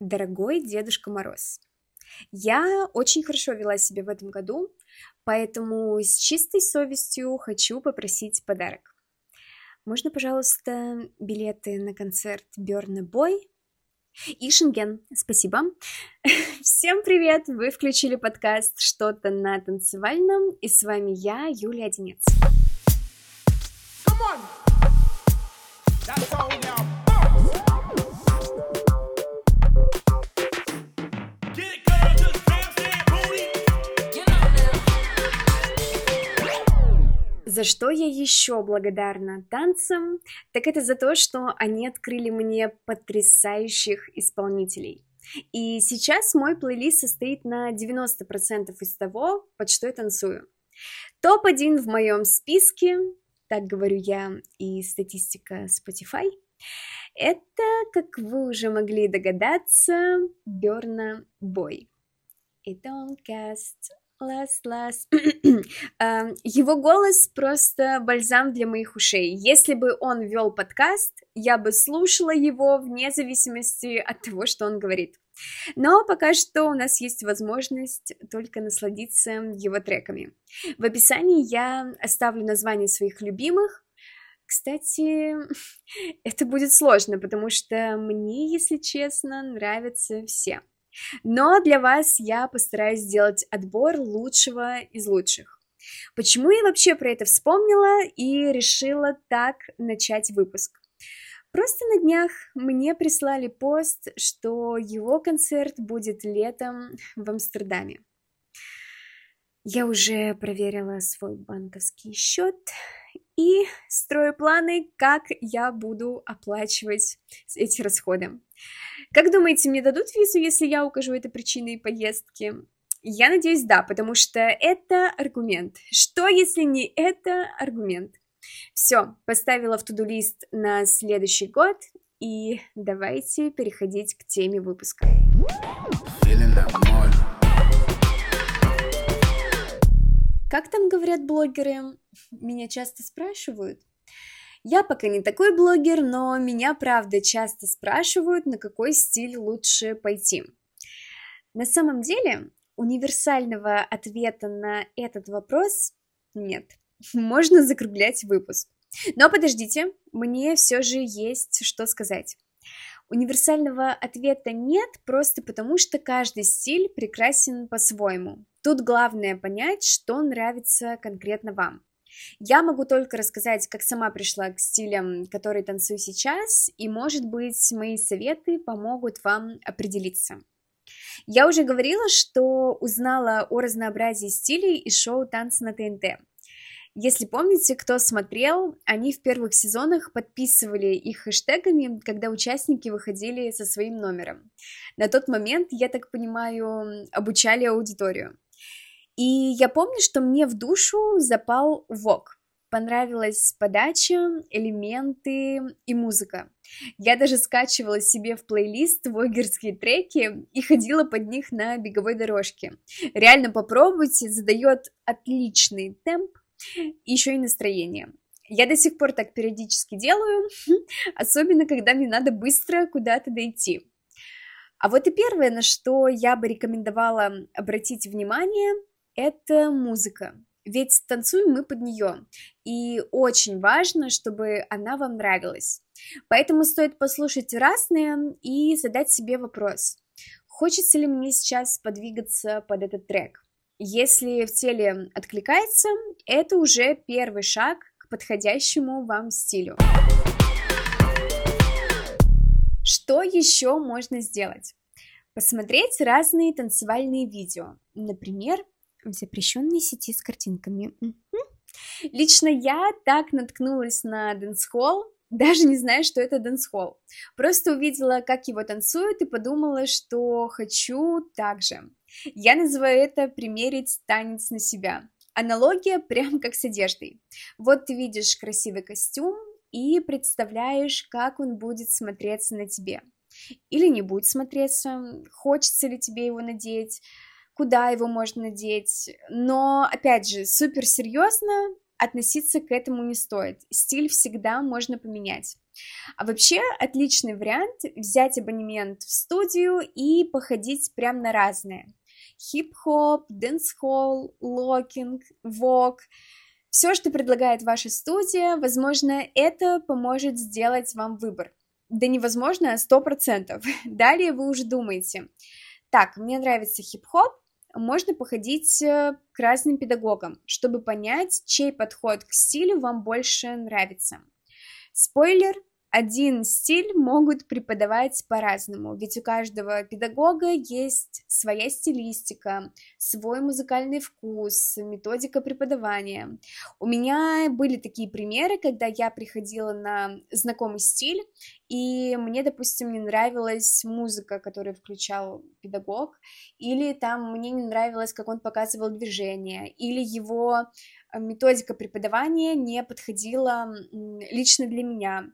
Дорогой Дедушка Мороз, я очень хорошо вела себя в этом году, поэтому с чистой совестью хочу попросить подарок. Можно, пожалуйста, билеты на концерт Берна Бой и Шенген. Спасибо. Всем привет! Вы включили подкаст «Что-то на танцевальном» и с вами я, Юлия Одинец. Come on. That's all За что я еще благодарна танцам, так это за то, что они открыли мне потрясающих исполнителей. И сейчас мой плейлист состоит на 90% из того, под что я танцую. Топ-1 в моем списке, так говорю я, и статистика Spotify, это, как вы уже могли догадаться, Берна Бой. И don't cast Лас, лас. Его голос просто бальзам для моих ушей. Если бы он вел подкаст, я бы слушала его вне зависимости от того, что он говорит. Но пока что у нас есть возможность только насладиться его треками. В описании я оставлю название своих любимых. Кстати, это будет сложно, потому что мне, если честно, нравятся все. Но для вас я постараюсь сделать отбор лучшего из лучших. Почему я вообще про это вспомнила и решила так начать выпуск? Просто на днях мне прислали пост, что его концерт будет летом в Амстердаме. Я уже проверила свой банковский счет и строю планы, как я буду оплачивать эти расходы. Как думаете, мне дадут визу, если я укажу это причиной поездки? Я надеюсь, да, потому что это аргумент. Что, если не это аргумент? Все, поставила в туду-лист на следующий год, и давайте переходить к теме выпуска. Как там говорят блогеры? Меня часто спрашивают. Я пока не такой блогер, но меня, правда, часто спрашивают, на какой стиль лучше пойти. На самом деле, универсального ответа на этот вопрос нет. Можно закруглять выпуск. Но подождите, мне все же есть что сказать. Универсального ответа нет, просто потому что каждый стиль прекрасен по-своему. Тут главное понять, что нравится конкретно вам. Я могу только рассказать, как сама пришла к стилям, которые танцую сейчас, и, может быть, мои советы помогут вам определиться. Я уже говорила, что узнала о разнообразии стилей из шоу «Танцы на ТНТ». Если помните, кто смотрел, они в первых сезонах подписывали их хэштегами, когда участники выходили со своим номером. На тот момент, я так понимаю, обучали аудиторию. И я помню, что мне в душу запал вок. Понравилась подача, элементы и музыка. Я даже скачивала себе в плейлист вогерские треки и ходила под них на беговой дорожке. Реально попробуйте, задает отличный темп и еще и настроение. Я до сих пор так периодически делаю, особенно когда мне надо быстро куда-то дойти. А вот и первое, на что я бы рекомендовала обратить внимание, это музыка. Ведь танцуем мы под нее, и очень важно, чтобы она вам нравилась. Поэтому стоит послушать разные и задать себе вопрос, хочется ли мне сейчас подвигаться под этот трек. Если в теле откликается, это уже первый шаг к подходящему вам стилю. Что еще можно сделать? Посмотреть разные танцевальные видео, например, в запрещенной сети с картинками. Лично я так наткнулась на дэнс-холл, даже не знаю, что это дэнс-холл. Просто увидела, как его танцуют, и подумала, что хочу так же. Я называю это примерить танец на себя. Аналогия прям как с одеждой. Вот ты видишь красивый костюм и представляешь, как он будет смотреться на тебе. Или не будет смотреться, хочется ли тебе его надеть, куда его можно надеть. Но, опять же, супер серьезно относиться к этому не стоит. Стиль всегда можно поменять. А вообще отличный вариант взять абонемент в студию и походить прям на разные. Хип-хоп, дэнс-холл, локинг, вог. Все, что предлагает ваша студия, возможно, это поможет сделать вам выбор. Да невозможно, сто процентов. Далее вы уже думаете, так, мне нравится хип-хоп, можно походить э, к разным педагогам, чтобы понять, чей подход к стилю вам больше нравится. Спойлер, один стиль могут преподавать по-разному, ведь у каждого педагога есть своя стилистика, свой музыкальный вкус, методика преподавания. У меня были такие примеры, когда я приходила на знакомый стиль, и мне, допустим, не нравилась музыка, которую включал педагог, или там мне не нравилось, как он показывал движение, или его методика преподавания не подходила лично для меня.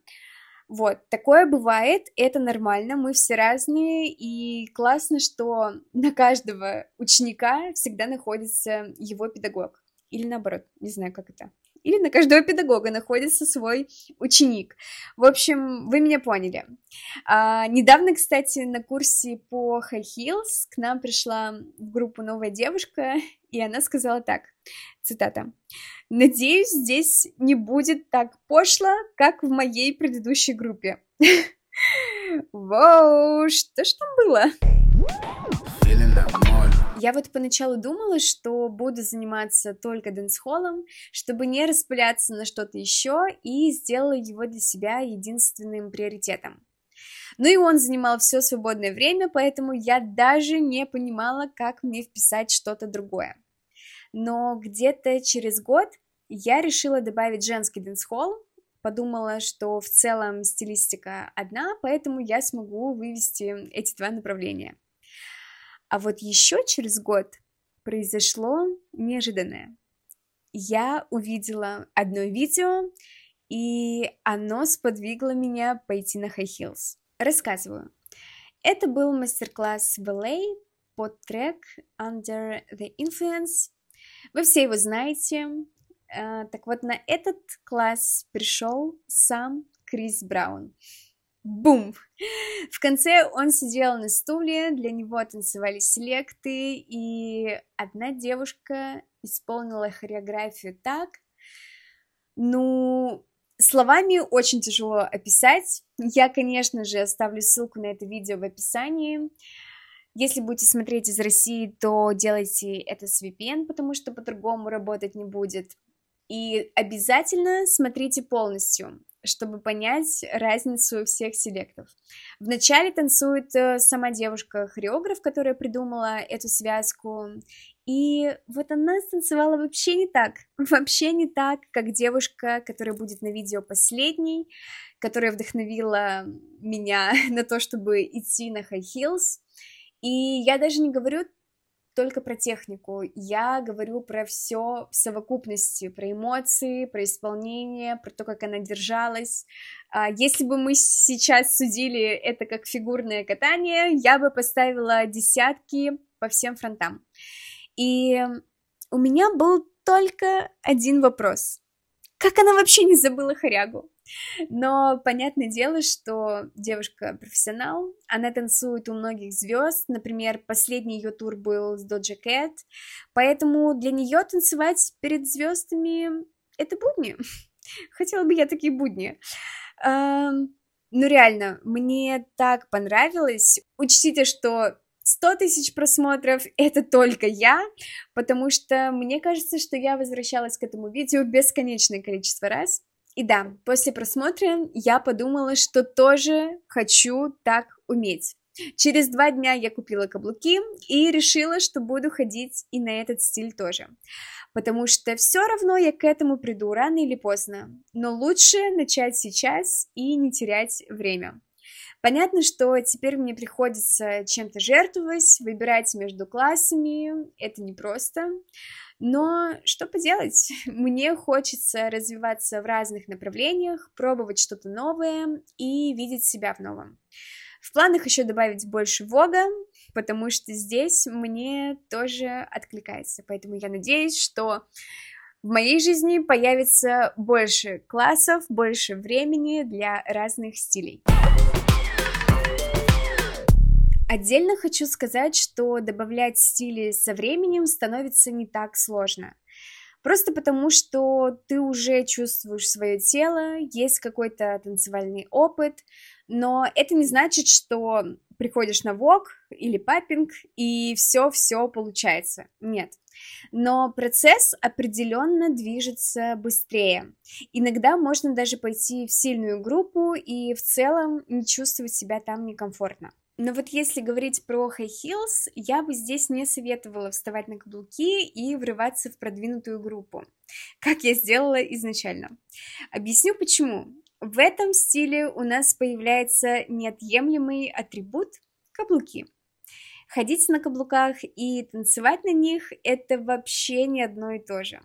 Вот, такое бывает, это нормально, мы все разные, и классно, что на каждого ученика всегда находится его педагог. Или наоборот, не знаю, как это. Или на каждого педагога находится свой ученик. В общем, вы меня поняли. А, недавно, кстати, на курсе по High Heels к нам пришла в группу новая девушка, и она сказала так, цитата, Надеюсь, здесь не будет так пошло, как в моей предыдущей группе. Вау, что ж там было? Я вот поначалу думала, что буду заниматься только дэнс-холлом, чтобы не распыляться на что-то еще, и сделала его для себя единственным приоритетом. Ну и он занимал все свободное время, поэтому я даже не понимала, как мне вписать что-то другое. Но где-то через год я решила добавить женский дэнс-холл, подумала, что в целом стилистика одна, поэтому я смогу вывезти эти два направления. А вот еще через год произошло неожиданное. Я увидела одно видео, и оно сподвигло меня пойти на High Heels. Рассказываю. Это был мастер-класс балет под трек Under the Influence. Вы все его знаете. Э, так вот, на этот класс пришел сам Крис Браун. Бум! В конце он сидел на стуле, для него танцевали селекты, и одна девушка исполнила хореографию так, ну, словами очень тяжело описать. Я, конечно же, оставлю ссылку на это видео в описании. Если будете смотреть из России, то делайте это с VPN, потому что по-другому работать не будет. И обязательно смотрите полностью, чтобы понять разницу всех селектов. Вначале танцует э, сама девушка-хореограф, которая придумала эту связку, и вот она станцевала вообще не так, вообще не так, как девушка, которая будет на видео последней, которая вдохновила меня на то, чтобы идти на high heels. И я даже не говорю только про технику, я говорю про все в совокупности, про эмоции, про исполнение, про то, как она держалась. А, если бы мы сейчас судили это как фигурное катание, я бы поставила десятки по всем фронтам. И у меня был только один вопрос. Как она вообще не забыла хорягу? Но понятное дело, что девушка профессионал, она танцует у многих звезд, например, последний ее тур был с Doja Cat, поэтому для нее танцевать перед звездами это будни. Хотела бы я такие будни. Ну реально, мне так понравилось. Учтите, что 100 тысяч просмотров — это только я, потому что мне кажется, что я возвращалась к этому видео бесконечное количество раз. И да, после просмотра я подумала, что тоже хочу так уметь. Через два дня я купила каблуки и решила, что буду ходить и на этот стиль тоже. Потому что все равно я к этому приду рано или поздно. Но лучше начать сейчас и не терять время. Понятно, что теперь мне приходится чем-то жертвовать, выбирать между классами, это непросто. Но что поделать, мне хочется развиваться в разных направлениях, пробовать что-то новое и видеть себя в новом. В планах еще добавить больше вога, потому что здесь мне тоже откликается. Поэтому я надеюсь, что в моей жизни появится больше классов, больше времени для разных стилей. Отдельно хочу сказать, что добавлять стили со временем становится не так сложно. Просто потому, что ты уже чувствуешь свое тело, есть какой-то танцевальный опыт, но это не значит, что приходишь на вок или папинг и все-все получается. Нет. Но процесс определенно движется быстрее. Иногда можно даже пойти в сильную группу и в целом не чувствовать себя там некомфортно. Но вот если говорить про high heels, я бы здесь не советовала вставать на каблуки и врываться в продвинутую группу, как я сделала изначально. Объясню почему. В этом стиле у нас появляется неотъемлемый атрибут – каблуки. Ходить на каблуках и танцевать на них – это вообще не одно и то же.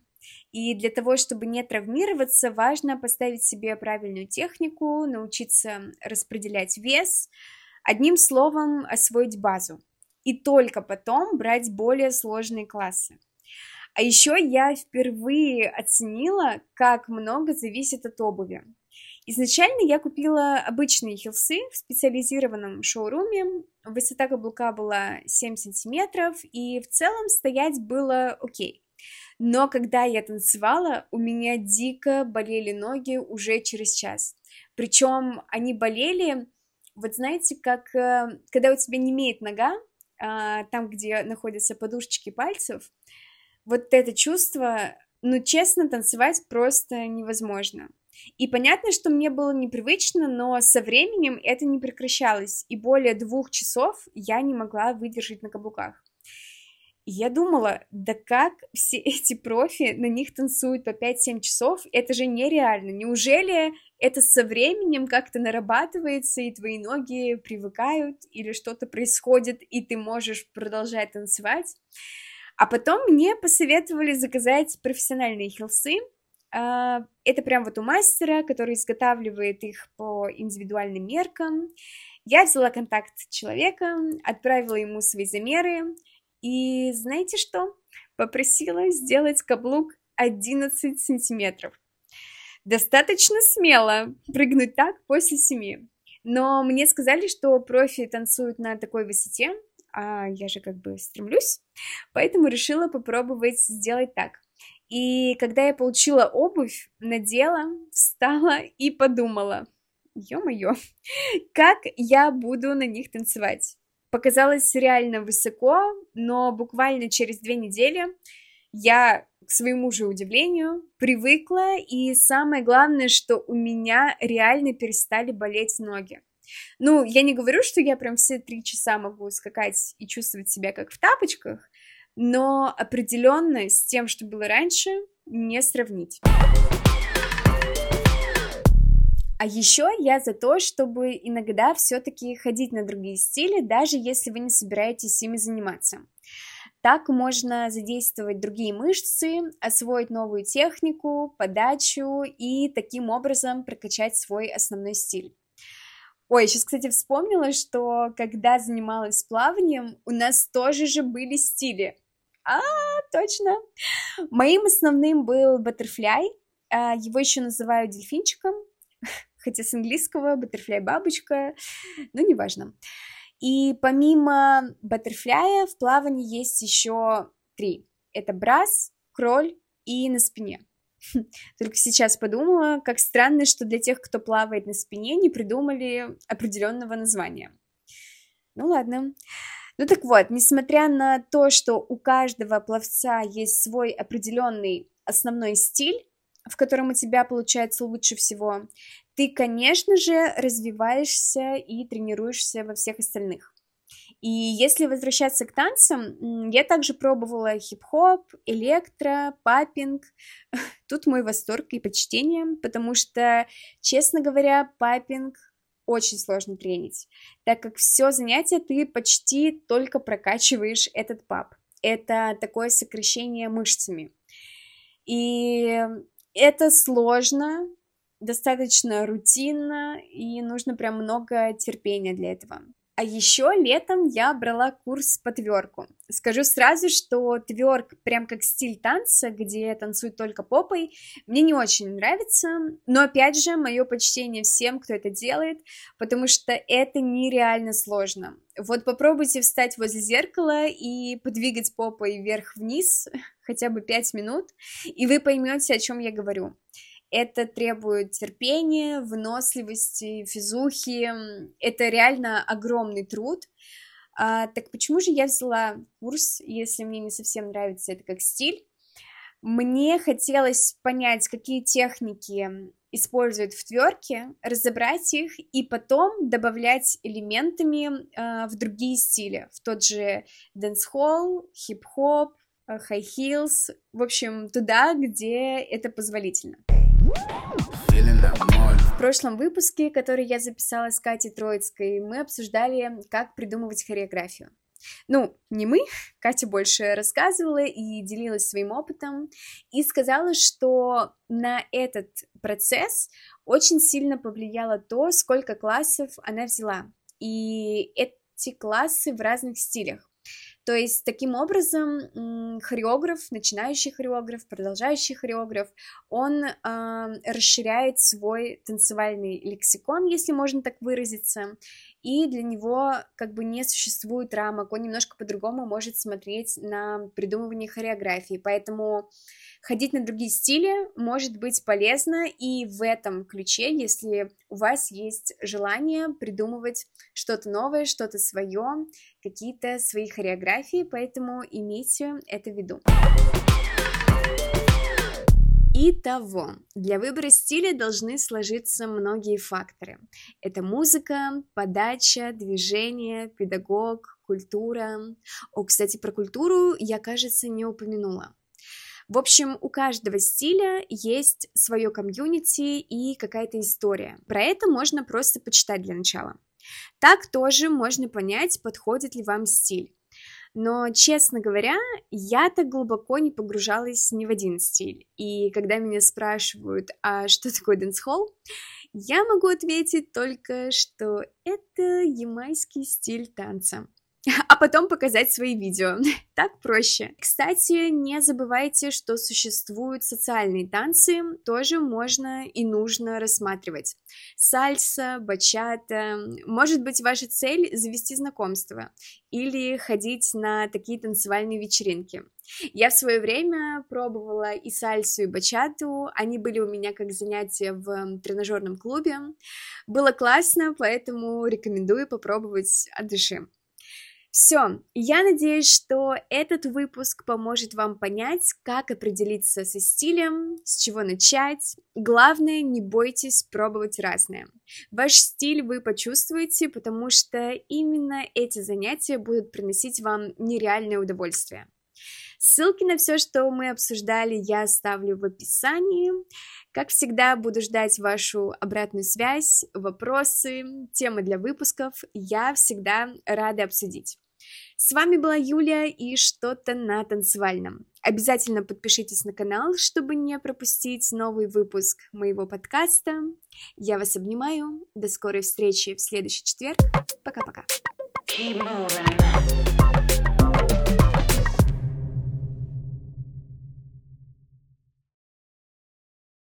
И для того, чтобы не травмироваться, важно поставить себе правильную технику, научиться распределять вес – Одним словом, освоить базу. И только потом брать более сложные классы. А еще я впервые оценила, как много зависит от обуви. Изначально я купила обычные хилсы в специализированном шоуруме. Высота каблука была 7 сантиметров, и в целом стоять было окей. Но когда я танцевала, у меня дико болели ноги уже через час. Причем они болели вот знаете, как э, когда у тебя не имеет нога, а, там, где находятся подушечки пальцев, вот это чувство, ну, честно, танцевать просто невозможно. И понятно, что мне было непривычно, но со временем это не прекращалось, и более двух часов я не могла выдержать на каблуках. И я думала, да как все эти профи на них танцуют по 5-7 часов, это же нереально. Неужели это со временем как-то нарабатывается, и твои ноги привыкают, или что-то происходит, и ты можешь продолжать танцевать? А потом мне посоветовали заказать профессиональные хилсы, а, это прям вот у мастера, который изготавливает их по индивидуальным меркам. Я взяла контакт человека, отправила ему свои замеры, и знаете что? Попросила сделать каблук 11 сантиметров. Достаточно смело прыгнуть так после семи. Но мне сказали, что профи танцуют на такой высоте, а я же как бы стремлюсь, поэтому решила попробовать сделать так. И когда я получила обувь, надела, встала и подумала, ё-моё, как я буду на них танцевать показалось реально высоко, но буквально через две недели я, к своему же удивлению, привыкла, и самое главное, что у меня реально перестали болеть ноги. Ну, я не говорю, что я прям все три часа могу скакать и чувствовать себя как в тапочках, но определенно с тем, что было раньше, не сравнить. А еще я за то, чтобы иногда все-таки ходить на другие стили, даже если вы не собираетесь ими заниматься. Так можно задействовать другие мышцы, освоить новую технику, подачу и таким образом прокачать свой основной стиль. Ой, сейчас, кстати, вспомнила, что когда занималась плаванием, у нас тоже же были стили. А, точно. Моим основным был баттерфляй, а, его еще называют дельфинчиком, хотя с английского butterfly бабочка, но неважно. И помимо баттерфляя в плавании есть еще три. Это брас, кроль и на спине. Только сейчас подумала, как странно, что для тех, кто плавает на спине, не придумали определенного названия. Ну ладно. Ну так вот, несмотря на то, что у каждого пловца есть свой определенный основной стиль, в котором у тебя получается лучше всего, ты, конечно же, развиваешься и тренируешься во всех остальных. И если возвращаться к танцам, я также пробовала хип-хоп, электро, папинг. Тут мой восторг и почтение, потому что, честно говоря, папинг очень сложно тренить, так как все занятие ты почти только прокачиваешь этот пап. Это такое сокращение мышцами. И это сложно, достаточно рутинно, и нужно прям много терпения для этого. А еще летом я брала курс по тверку. Скажу сразу, что тверк прям как стиль танца, где танцуют только попой, мне не очень нравится, но опять же, мое почтение всем, кто это делает, потому что это нереально сложно. Вот попробуйте встать возле зеркала и подвигать попой вверх-вниз хотя бы 5 минут, и вы поймете, о чем я говорю. Это требует терпения, выносливости, физухи. Это реально огромный труд. А, так почему же я взяла курс, если мне не совсем нравится это как стиль? Мне хотелось понять, какие техники используют в тверке, разобрать их и потом добавлять элементами э, в другие стили, в тот же дэнс-холл, хип-хоп, high heels, в общем, туда, где это позволительно. В прошлом выпуске, который я записала с Катей Троицкой, мы обсуждали, как придумывать хореографию. Ну, не мы, Катя больше рассказывала и делилась своим опытом, и сказала, что на этот процесс очень сильно повлияло то, сколько классов она взяла. И эти классы в разных стилях. То есть таким образом хореограф, начинающий хореограф, продолжающий хореограф, он э, расширяет свой танцевальный лексикон, если можно так выразиться, и для него как бы не существует рамок, он немножко по-другому может смотреть на придумывание хореографии, поэтому ходить на другие стили может быть полезно и в этом ключе, если у вас есть желание придумывать что-то новое, что-то свое, какие-то свои хореографии, поэтому имейте это в виду. Итого, для выбора стиля должны сложиться многие факторы. Это музыка, подача, движение, педагог, культура. О, кстати, про культуру я, кажется, не упомянула. В общем, у каждого стиля есть свое комьюнити и какая-то история. Про это можно просто почитать для начала. Так тоже можно понять, подходит ли вам стиль. Но, честно говоря, я так глубоко не погружалась ни в один стиль. И когда меня спрашивают, а что такое дэнс-холл, я могу ответить только, что это ямайский стиль танца а потом показать свои видео. Так проще. Кстати, не забывайте, что существуют социальные танцы, тоже можно и нужно рассматривать. Сальса, бачата. Может быть, ваша цель завести знакомство или ходить на такие танцевальные вечеринки. Я в свое время пробовала и сальсу, и бачату. Они были у меня как занятия в тренажерном клубе. Было классно, поэтому рекомендую попробовать от души. Все, я надеюсь, что этот выпуск поможет вам понять, как определиться со стилем, с чего начать. Главное, не бойтесь пробовать разное. Ваш стиль вы почувствуете, потому что именно эти занятия будут приносить вам нереальное удовольствие. Ссылки на все, что мы обсуждали, я оставлю в описании. Как всегда, буду ждать вашу обратную связь, вопросы, темы для выпусков. Я всегда рада обсудить. С вами была Юлия и что-то на танцевальном. Обязательно подпишитесь на канал, чтобы не пропустить новый выпуск моего подкаста. Я вас обнимаю. До скорой встречи в следующий четверг. Пока-пока. Keep moving.